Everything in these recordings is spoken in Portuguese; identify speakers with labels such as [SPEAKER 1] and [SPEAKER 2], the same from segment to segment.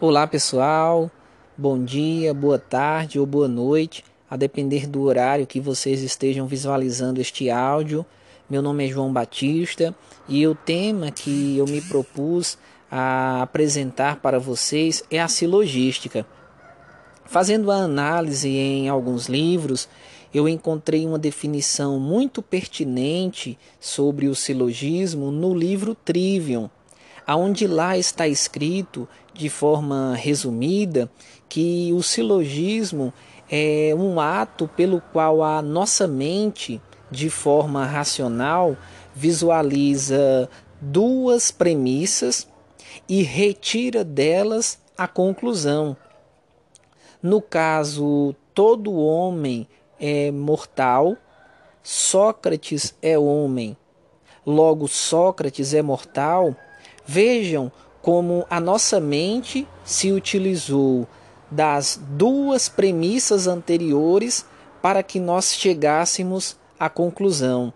[SPEAKER 1] Olá pessoal, bom dia, boa tarde ou boa noite, a depender do horário que vocês estejam visualizando este áudio. Meu nome é João Batista e o tema que eu me propus a apresentar para vocês é a silogística. Fazendo a análise em alguns livros, eu encontrei uma definição muito pertinente sobre o silogismo no livro Trivium, aonde lá está escrito de forma resumida que o silogismo é um ato pelo qual a nossa mente, de forma racional, visualiza duas premissas e retira delas a conclusão. No caso, todo homem é mortal, Sócrates é homem, logo Sócrates é mortal. Vejam como a nossa mente se utilizou das duas premissas anteriores para que nós chegássemos à conclusão.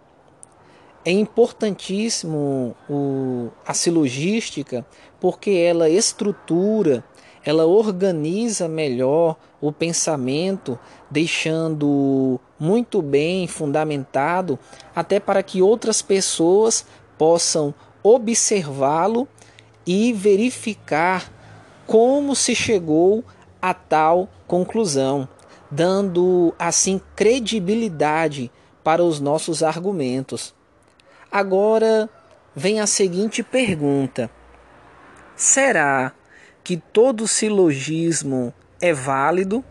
[SPEAKER 1] É importantíssimo o, a silogística porque ela estrutura ela organiza melhor o pensamento, deixando muito bem fundamentado, até para que outras pessoas possam observá-lo e verificar como se chegou a tal conclusão, dando assim credibilidade para os nossos argumentos. Agora vem a seguinte pergunta: será que todo silogismo é válido?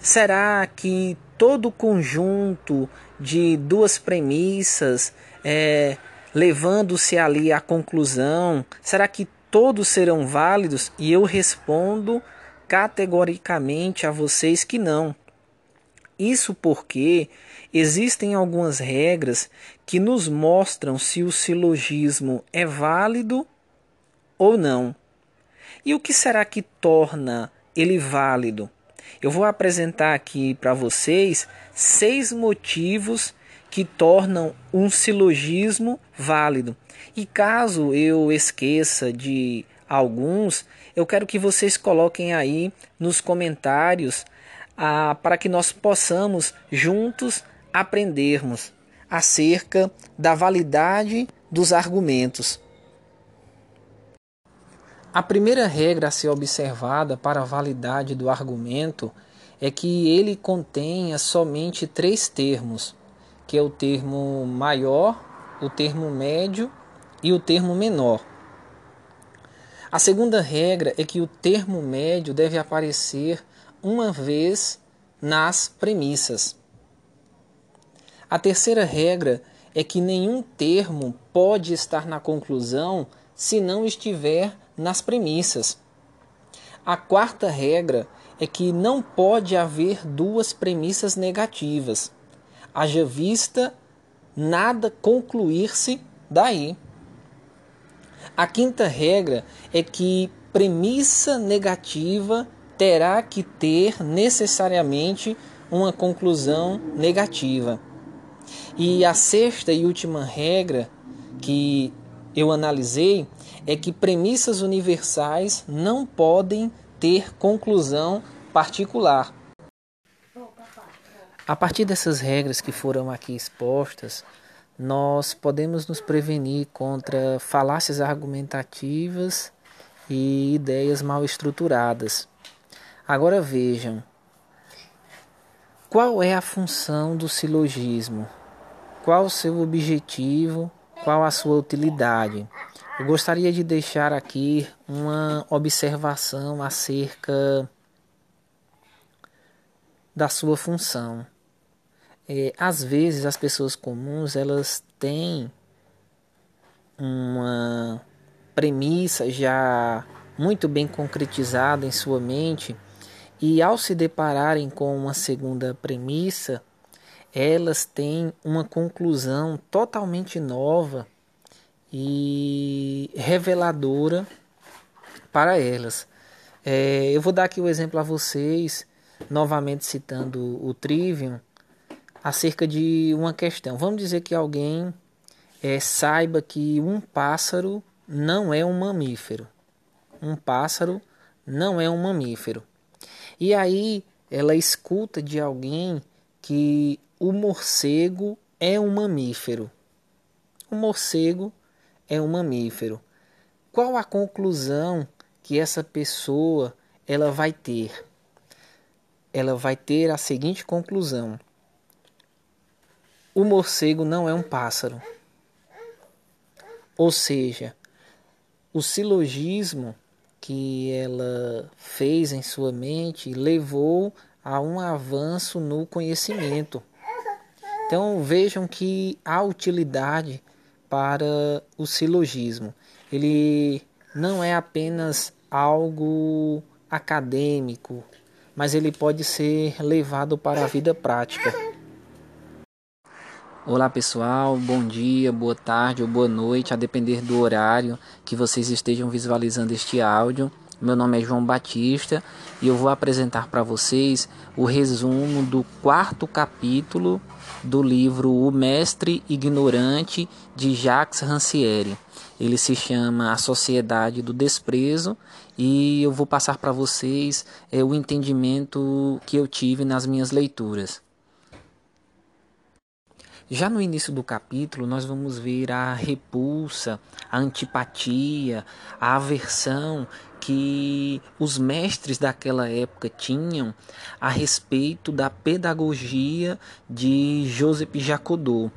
[SPEAKER 1] Será que todo conjunto de duas premissas, é, levando-se ali à conclusão, será que todos serão válidos? E eu respondo categoricamente a vocês que não. Isso porque existem algumas regras que nos mostram se o silogismo é válido ou não. E o que será que torna ele válido? Eu vou apresentar aqui para vocês seis motivos que tornam um silogismo válido. E caso eu esqueça de alguns, eu quero que vocês coloquem aí nos comentários ah, para que nós possamos juntos aprendermos acerca da validade dos argumentos. A primeira regra a ser observada para a validade do argumento é que ele contenha somente três termos, que é o termo maior, o termo médio e o termo menor. A segunda regra é que o termo médio deve aparecer uma vez nas premissas. A terceira regra é que nenhum termo pode estar na conclusão se não estiver nas premissas. A quarta regra é que não pode haver duas premissas negativas. Haja vista nada concluir-se daí. A quinta regra é que premissa negativa terá que ter necessariamente uma conclusão negativa. E a sexta e última regra que eu analisei é que premissas universais não podem ter conclusão particular. A partir dessas regras que foram aqui expostas, nós podemos nos prevenir contra falácias argumentativas e ideias mal estruturadas. Agora vejam, qual é a função do silogismo? Qual o seu objetivo? Qual a sua utilidade? Eu gostaria de deixar aqui uma observação acerca da sua função. É, às vezes as pessoas comuns elas têm uma premissa já muito bem concretizada em sua mente e ao se depararem com uma segunda premissa, elas têm uma conclusão totalmente nova e reveladora para elas. É, eu vou dar aqui o um exemplo a vocês, novamente citando o Trivium, acerca de uma questão. Vamos dizer que alguém é, saiba que um pássaro não é um mamífero. Um pássaro não é um mamífero. E aí ela escuta de alguém que o morcego é um mamífero. O morcego é um mamífero. Qual a conclusão que essa pessoa ela vai ter? Ela vai ter a seguinte conclusão: o morcego não é um pássaro. Ou seja, o silogismo que ela fez em sua mente levou a um avanço no conhecimento. Então vejam que há utilidade para o silogismo. Ele não é apenas algo acadêmico, mas ele pode ser levado para a vida prática. Olá pessoal, bom dia, boa tarde ou boa noite, a depender do horário que vocês estejam visualizando este áudio. Meu nome é João Batista e eu vou apresentar para vocês o resumo do quarto capítulo do livro O Mestre Ignorante de Jacques Rancière. Ele se chama A Sociedade do Desprezo e eu vou passar para vocês é, o entendimento que eu tive nas minhas leituras. Já no início do capítulo, nós vamos ver a repulsa, a antipatia, a aversão que os mestres daquela época tinham a respeito da pedagogia de Joseph Jacodot.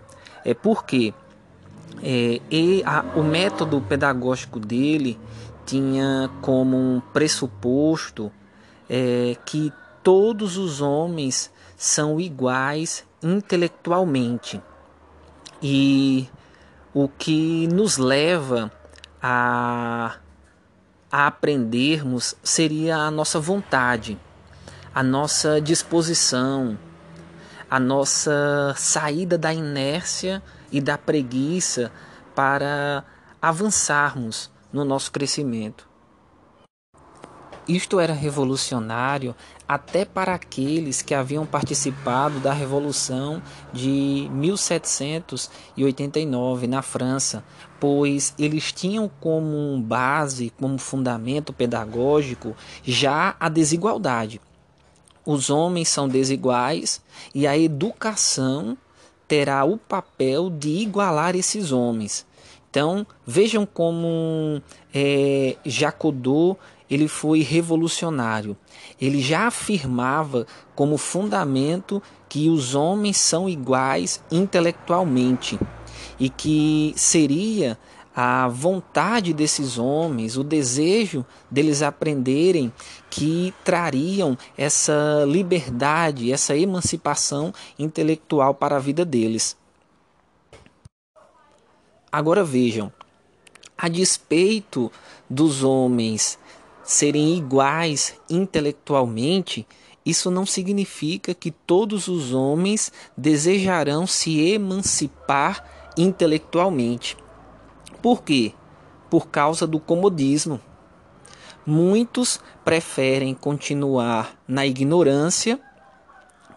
[SPEAKER 1] É porque é, e a, o método pedagógico dele tinha como um pressuposto é, que todos os homens são iguais intelectualmente. E o que nos leva a, a aprendermos seria a nossa vontade, a nossa disposição, a nossa saída da inércia e da preguiça para avançarmos no nosso crescimento. Isto era revolucionário até para aqueles que haviam participado da Revolução de 1789 na França, pois eles tinham como base, como fundamento pedagógico, já a desigualdade. Os homens são desiguais e a educação terá o papel de igualar esses homens. Então vejam como é, Jacodot ele foi revolucionário. Ele já afirmava como fundamento que os homens são iguais intelectualmente e que seria a vontade desses homens, o desejo deles aprenderem que trariam essa liberdade, essa emancipação intelectual para a vida deles. Agora vejam, a despeito dos homens serem iguais intelectualmente, isso não significa que todos os homens desejarão se emancipar intelectualmente. Por quê? Por causa do comodismo. Muitos preferem continuar na ignorância,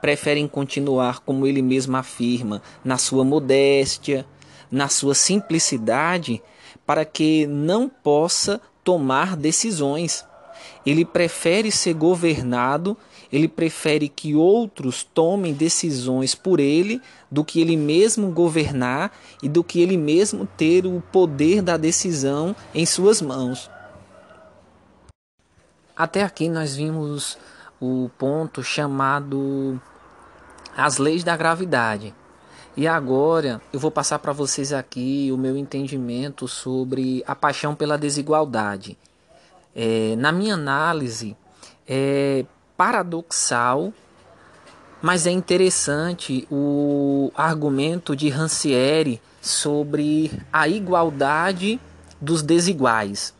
[SPEAKER 1] preferem continuar, como ele mesmo afirma, na sua modéstia, na sua simplicidade, para que não possa tomar decisões. Ele prefere ser governado, ele prefere que outros tomem decisões por ele do que ele mesmo governar e do que ele mesmo ter o poder da decisão em suas mãos. Até aqui nós vimos o ponto chamado as leis da gravidade. E agora eu vou passar para vocês aqui o meu entendimento sobre a paixão pela desigualdade. É, na minha análise, é paradoxal, mas é interessante o argumento de Rancière sobre a igualdade dos desiguais.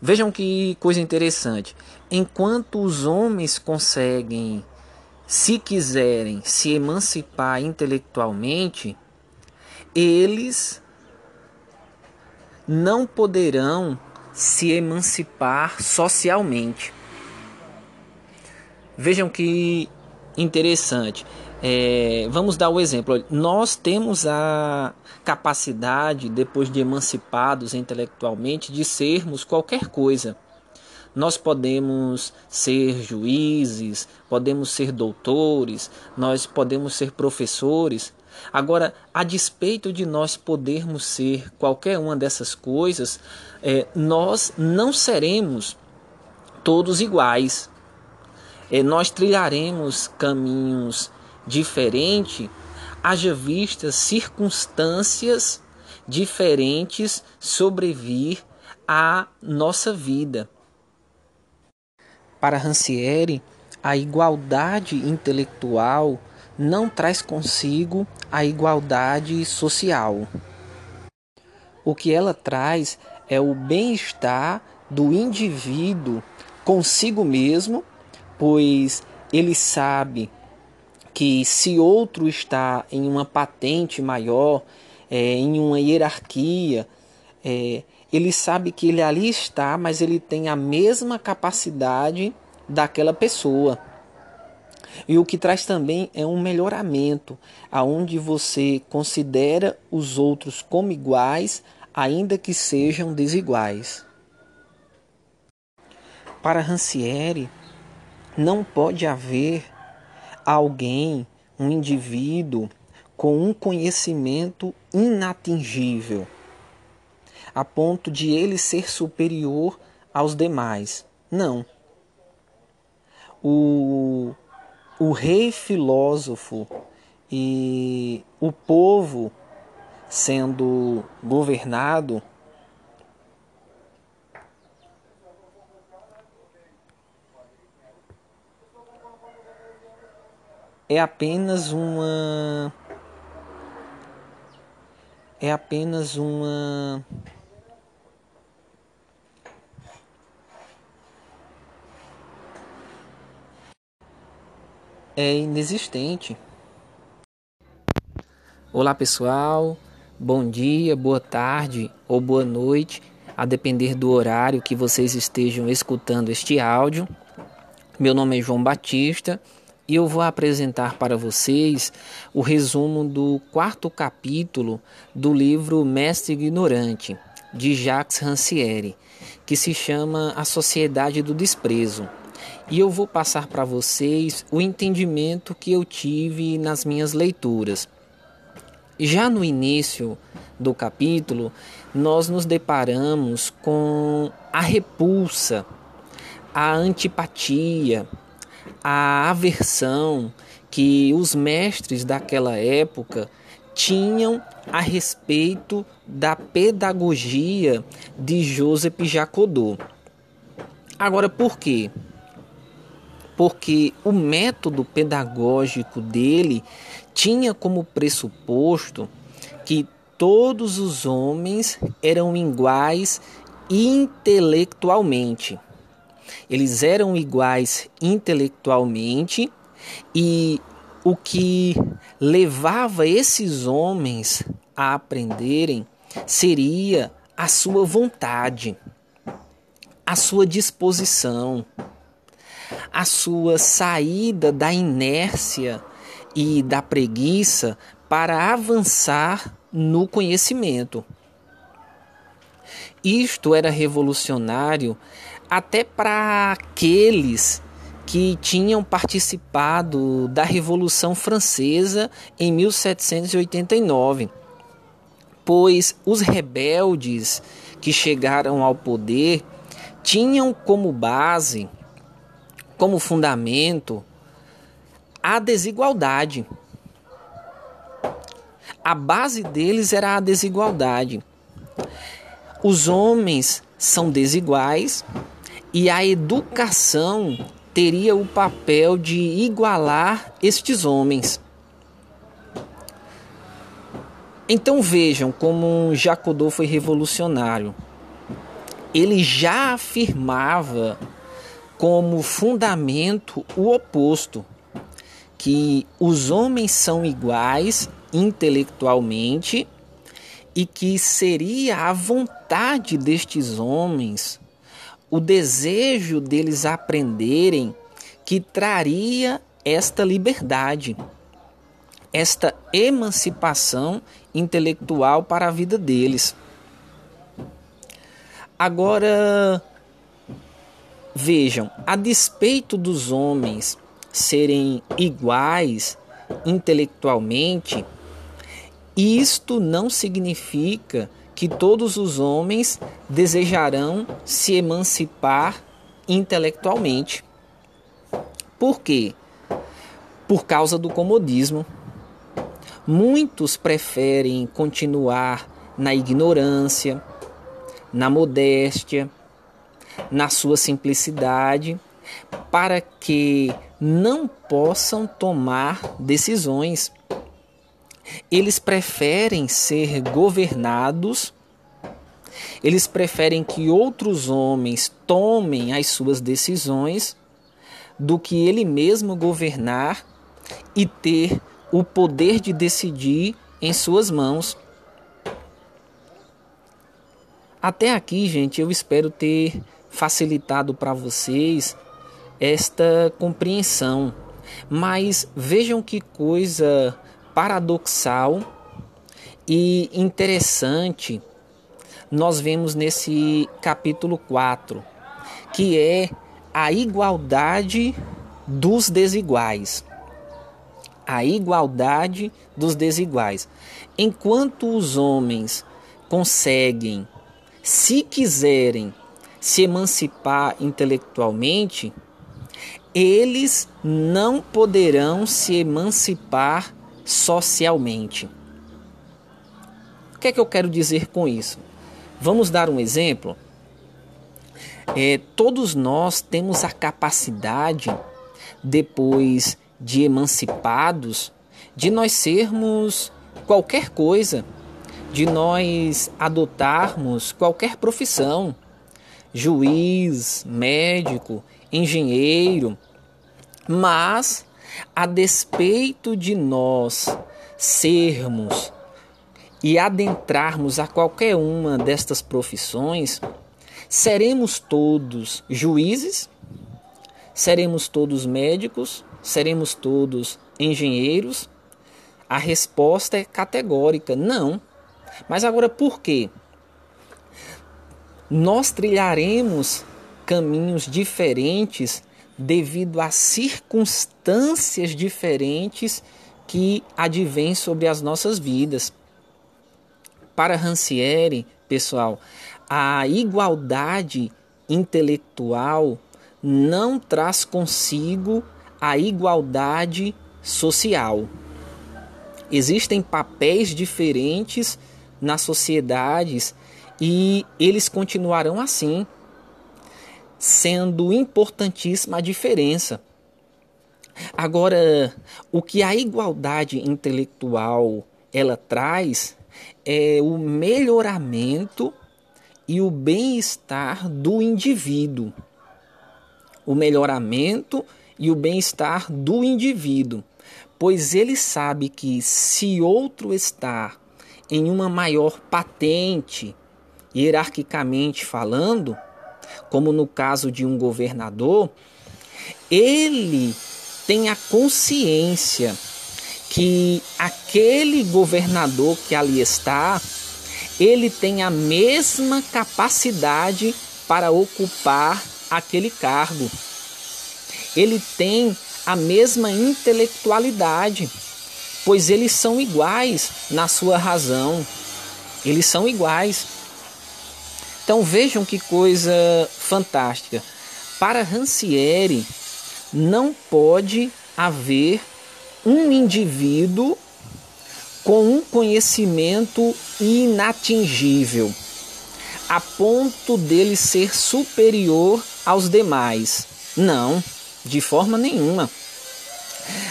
[SPEAKER 1] Vejam que coisa interessante. Enquanto os homens conseguem se quiserem se emancipar intelectualmente, eles não poderão se emancipar socialmente. Vejam que interessante. É, vamos dar o um exemplo. Nós temos a capacidade, depois de emancipados intelectualmente, de sermos qualquer coisa. Nós podemos ser juízes, podemos ser doutores, nós podemos ser professores. Agora, a despeito de nós podermos ser qualquer uma dessas coisas, é, nós não seremos todos iguais. É, nós trilharemos caminhos diferentes, haja vistas circunstâncias diferentes sobrevir à nossa vida. Para Rancière, a igualdade intelectual não traz consigo a igualdade social. O que ela traz é o bem-estar do indivíduo consigo mesmo, pois ele sabe que se outro está em uma patente maior, é, em uma hierarquia, é, ele sabe que ele ali está, mas ele tem a mesma capacidade daquela pessoa. E o que traz também é um melhoramento, aonde você considera os outros como iguais, ainda que sejam desiguais. Para Rancière, não pode haver alguém, um indivíduo, com um conhecimento inatingível a ponto de ele ser superior aos demais. Não. O, o rei filósofo e o povo sendo governado é apenas uma é apenas uma é inexistente. Olá pessoal, bom dia, boa tarde ou boa noite, a depender do horário que vocês estejam escutando este áudio. Meu nome é João Batista e eu vou apresentar para vocês o resumo do quarto capítulo do livro Mestre Ignorante, de Jacques Rancière, que se chama A Sociedade do Desprezo e eu vou passar para vocês o entendimento que eu tive nas minhas leituras. Já no início do capítulo, nós nos deparamos com a repulsa, a antipatia, a aversão que os mestres daquela época tinham a respeito da pedagogia de Joseph Jacodot. Agora, por quê? Porque o método pedagógico dele tinha como pressuposto que todos os homens eram iguais intelectualmente. Eles eram iguais intelectualmente e o que levava esses homens a aprenderem seria a sua vontade, a sua disposição, a sua saída da inércia e da preguiça para avançar no conhecimento. Isto era revolucionário até para aqueles que tinham participado da Revolução Francesa em 1789, pois os rebeldes que chegaram ao poder tinham como base como fundamento a desigualdade. A base deles era a desigualdade. Os homens são desiguais e a educação teria o papel de igualar estes homens. Então vejam como Jacodô foi revolucionário. Ele já afirmava como fundamento o oposto, que os homens são iguais intelectualmente e que seria a vontade destes homens, o desejo deles aprenderem, que traria esta liberdade, esta emancipação intelectual para a vida deles. Agora, vejam, a despeito dos homens serem iguais intelectualmente, isto não significa que todos os homens desejarão se emancipar intelectualmente. Por quê? Por causa do comodismo. Muitos preferem continuar na ignorância, na modéstia, na sua simplicidade, para que não possam tomar decisões. Eles preferem ser governados, eles preferem que outros homens tomem as suas decisões do que ele mesmo governar e ter o poder de decidir em suas mãos. Até aqui, gente, eu espero ter facilitado para vocês esta compreensão. Mas vejam que coisa paradoxal e interessante nós vemos nesse capítulo 4, que é a igualdade dos desiguais. A igualdade dos desiguais. Enquanto os homens conseguem, se quiserem, se emancipar intelectualmente, eles não poderão se emancipar socialmente. O que é que eu quero dizer com isso? Vamos dar um exemplo? É, todos nós temos a capacidade, depois de emancipados, de nós sermos qualquer coisa, de nós adotarmos qualquer profissão, juiz, médico, engenheiro, mas a despeito de nós sermos e adentrarmos a qualquer uma destas profissões, seremos todos juízes, seremos todos médicos, seremos todos engenheiros? A resposta é categórica: não. Mas agora por quê? Nós trilharemos caminhos diferentes devido a circunstâncias diferentes que advêm sobre as nossas vidas. Para Rancière, pessoal, a igualdade intelectual não traz consigo a igualdade social. Existem papéis diferentes nas sociedades e eles continuarão assim sendo importantíssima a diferença. Agora, o que a igualdade intelectual ela traz é o melhoramento e o bem-estar do indivíduo. O melhoramento e o bem-estar do indivíduo, pois ele sabe que se outro está em uma maior patente, hierarquicamente falando, como no caso de um governador, ele tem a consciência que aquele governador que ali está, ele tem a mesma capacidade para ocupar aquele cargo. Ele tem a mesma intelectualidade, pois eles são iguais na sua razão. Eles são iguais. Então vejam que coisa fantástica. Para Rancière, não pode haver um indivíduo com um conhecimento inatingível, a ponto dele ser superior aos demais. Não, de forma nenhuma.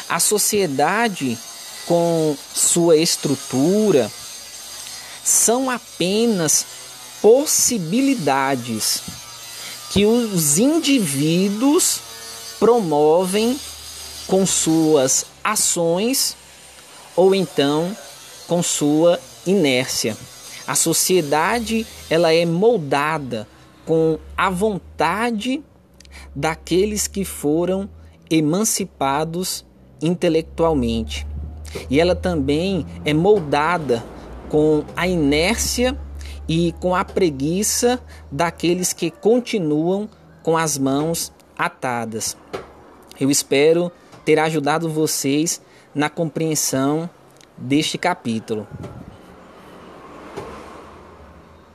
[SPEAKER 1] A sociedade, com sua estrutura, são apenas possibilidades que os indivíduos promovem com suas ações ou então com sua inércia. A sociedade ela é moldada com a vontade daqueles que foram emancipados intelectualmente. E ela também é moldada com a inércia e com a preguiça daqueles que continuam com as mãos atadas. Eu espero ter ajudado vocês na compreensão deste capítulo.